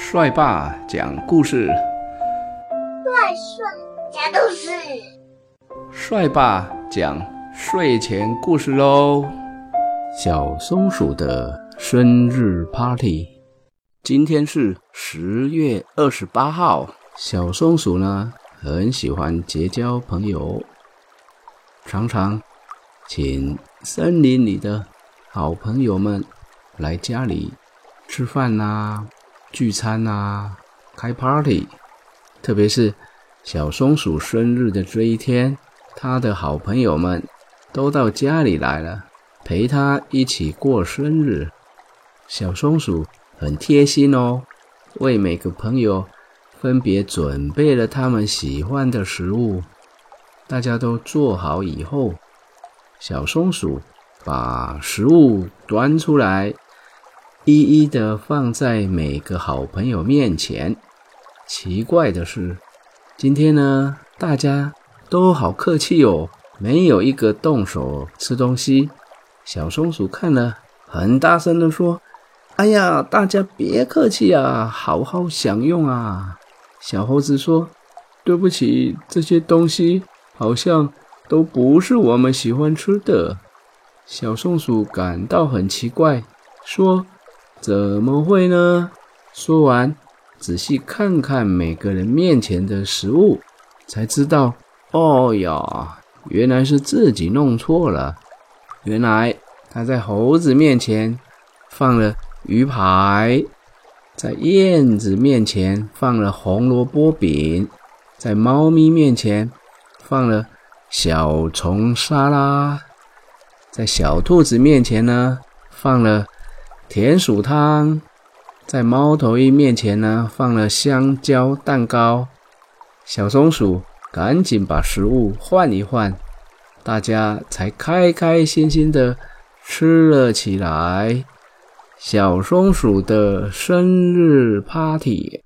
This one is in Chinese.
帅爸讲故事，帅帅讲故事，帅爸讲睡前故事喽。小松鼠的生日 party，今天是十月二十八号。小松鼠呢，很喜欢结交朋友，常常请森林里的好朋友们来家里吃饭呐、聚餐啊、开 party。特别是小松鼠生日的这一天，它的好朋友们都到家里来了，陪它一起过生日。小松鼠很贴心哦，为每个朋友分别准备了他们喜欢的食物。大家都做好以后，小松鼠把食物端出来，一一的放在每个好朋友面前。奇怪的是，今天呢，大家都好客气哦，没有一个动手吃东西。小松鼠看了，很大声的说：“哎呀，大家别客气啊，好好享用啊！”小猴子说：“对不起，这些东西好像都不是我们喜欢吃的。”小松鼠感到很奇怪，说：“怎么会呢？”说完，仔细看看每个人面前的食物，才知道，哦呀，原来是自己弄错了。原来他在猴子面前放了鱼排，在燕子面前放了红萝卜饼，在猫咪面前放了小虫沙拉，在小兔子面前呢放了田鼠汤。在猫头鹰面前呢，放了香蕉蛋糕。小松鼠赶紧把食物换一换，大家才开开心心的吃了起来。小松鼠的生日 party。